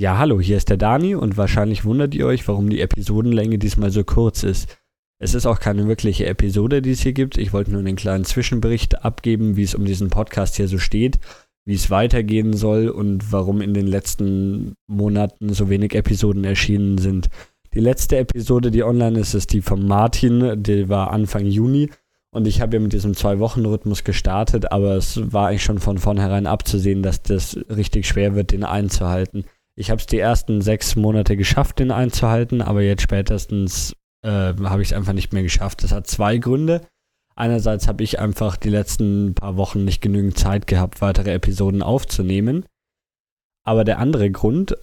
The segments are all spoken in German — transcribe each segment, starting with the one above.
Ja, hallo, hier ist der Dani und wahrscheinlich wundert ihr euch, warum die Episodenlänge diesmal so kurz ist. Es ist auch keine wirkliche Episode, die es hier gibt. Ich wollte nur einen kleinen Zwischenbericht abgeben, wie es um diesen Podcast hier so steht, wie es weitergehen soll und warum in den letzten Monaten so wenig Episoden erschienen sind. Die letzte Episode, die online ist, ist die von Martin, die war Anfang Juni. Und ich habe ja mit diesem Zwei-Wochen-Rhythmus gestartet, aber es war eigentlich schon von vornherein abzusehen, dass das richtig schwer wird, den einzuhalten. Ich habe es die ersten sechs Monate geschafft, den einzuhalten, aber jetzt spätestens äh, habe ich es einfach nicht mehr geschafft. Das hat zwei Gründe. Einerseits habe ich einfach die letzten paar Wochen nicht genügend Zeit gehabt, weitere Episoden aufzunehmen. Aber der andere Grund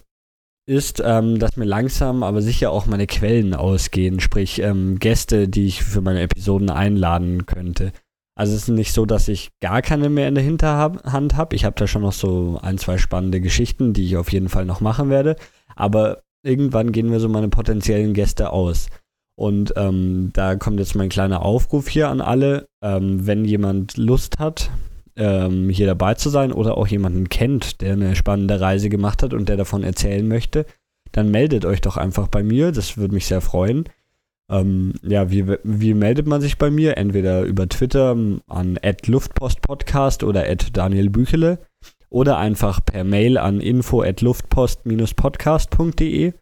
ist, ähm, dass mir langsam, aber sicher auch meine Quellen ausgehen, sprich ähm, Gäste, die ich für meine Episoden einladen könnte. Also es ist nicht so, dass ich gar keine mehr in der Hinterhand habe. Ich habe da schon noch so ein, zwei spannende Geschichten, die ich auf jeden Fall noch machen werde. Aber irgendwann gehen mir so meine potenziellen Gäste aus. Und ähm, da kommt jetzt mein kleiner Aufruf hier an alle. Ähm, wenn jemand Lust hat, ähm, hier dabei zu sein oder auch jemanden kennt, der eine spannende Reise gemacht hat und der davon erzählen möchte, dann meldet euch doch einfach bei mir. Das würde mich sehr freuen. Ähm, ja, wie, wie meldet man sich bei mir? Entweder über Twitter an luftpostpodcast oder Daniel Büchele oder einfach per Mail an info at luftpost-podcast.de.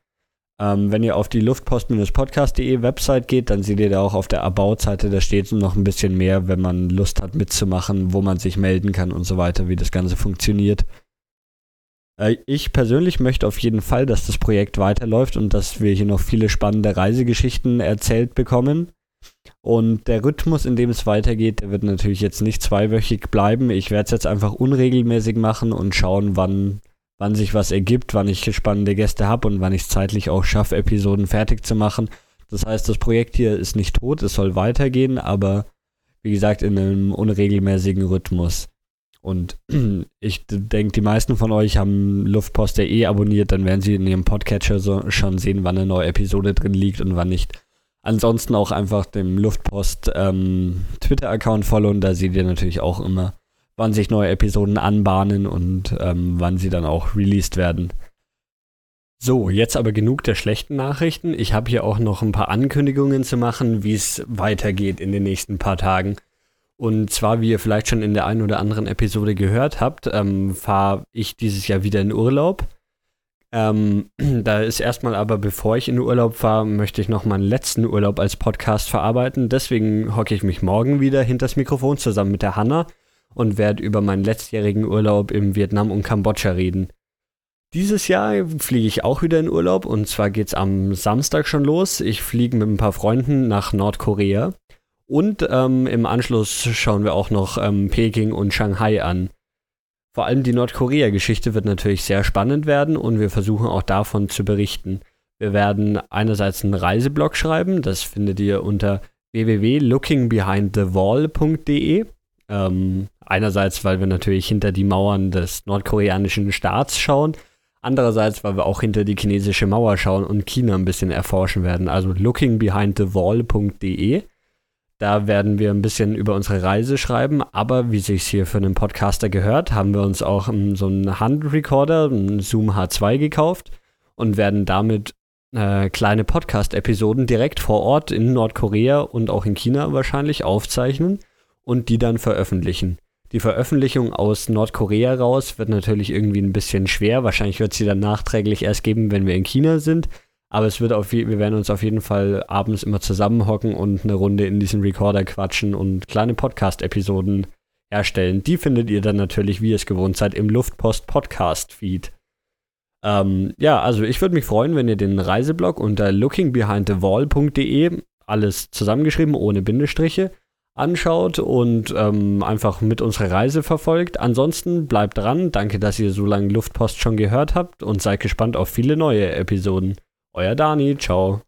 Ähm, wenn ihr auf die luftpost-podcast.de Website geht, dann seht ihr da auch auf der About-Seite, da steht noch ein bisschen mehr, wenn man Lust hat mitzumachen, wo man sich melden kann und so weiter, wie das Ganze funktioniert. Äh, ich persönlich möchte auf jeden Fall, dass das Projekt weiterläuft und dass wir hier noch viele spannende Reisegeschichten erzählt bekommen. Und der Rhythmus, in dem es weitergeht, der wird natürlich jetzt nicht zweiwöchig bleiben. Ich werde es jetzt einfach unregelmäßig machen und schauen, wann, wann sich was ergibt, wann ich spannende Gäste habe und wann ich es zeitlich auch schaffe, Episoden fertig zu machen. Das heißt, das Projekt hier ist nicht tot, es soll weitergehen, aber wie gesagt in einem unregelmäßigen Rhythmus. Und ich denke, die meisten von euch haben Luftpost.de abonniert, dann werden sie in ihrem Podcatcher so schon sehen, wann eine neue Episode drin liegt und wann nicht. Ansonsten auch einfach dem Luftpost ähm, Twitter-Account followen, da seht ihr natürlich auch immer, wann sich neue Episoden anbahnen und ähm, wann sie dann auch released werden. So, jetzt aber genug der schlechten Nachrichten. Ich habe hier auch noch ein paar Ankündigungen zu machen, wie es weitergeht in den nächsten paar Tagen. Und zwar, wie ihr vielleicht schon in der einen oder anderen Episode gehört habt, ähm, fahre ich dieses Jahr wieder in Urlaub. Ähm, da ist erstmal aber, bevor ich in Urlaub fahre, möchte ich noch meinen letzten Urlaub als Podcast verarbeiten. Deswegen hocke ich mich morgen wieder hinter das Mikrofon zusammen mit der Hanna und werde über meinen letztjährigen Urlaub im Vietnam und Kambodscha reden. Dieses Jahr fliege ich auch wieder in Urlaub und zwar geht es am Samstag schon los. Ich fliege mit ein paar Freunden nach Nordkorea. Und ähm, im Anschluss schauen wir auch noch ähm, Peking und Shanghai an. Vor allem die Nordkorea-Geschichte wird natürlich sehr spannend werden und wir versuchen auch davon zu berichten. Wir werden einerseits einen Reiseblog schreiben, das findet ihr unter www.lookingbehindthewall.de. Ähm, einerseits, weil wir natürlich hinter die Mauern des nordkoreanischen Staats schauen, andererseits, weil wir auch hinter die chinesische Mauer schauen und China ein bisschen erforschen werden. Also lookingbehindthewall.de. Da werden wir ein bisschen über unsere Reise schreiben, aber wie sich hier für einen Podcaster gehört, haben wir uns auch so einen Handrecorder, einen Zoom H2 gekauft und werden damit äh, kleine Podcast-Episoden direkt vor Ort in Nordkorea und auch in China wahrscheinlich aufzeichnen und die dann veröffentlichen. Die Veröffentlichung aus Nordkorea raus wird natürlich irgendwie ein bisschen schwer. Wahrscheinlich wird sie dann nachträglich erst geben, wenn wir in China sind. Aber es wird auf, wir werden uns auf jeden Fall abends immer zusammenhocken und eine Runde in diesem Recorder quatschen und kleine Podcast-Episoden erstellen. Die findet ihr dann natürlich, wie ihr es gewohnt seid, im Luftpost Podcast Feed. Ähm, ja, also ich würde mich freuen, wenn ihr den Reiseblog unter lookingbehindthewall.de alles zusammengeschrieben, ohne Bindestriche, anschaut und ähm, einfach mit unserer Reise verfolgt. Ansonsten bleibt dran. Danke, dass ihr so lange Luftpost schon gehört habt und seid gespannt auf viele neue Episoden. Euer Dani, ciao.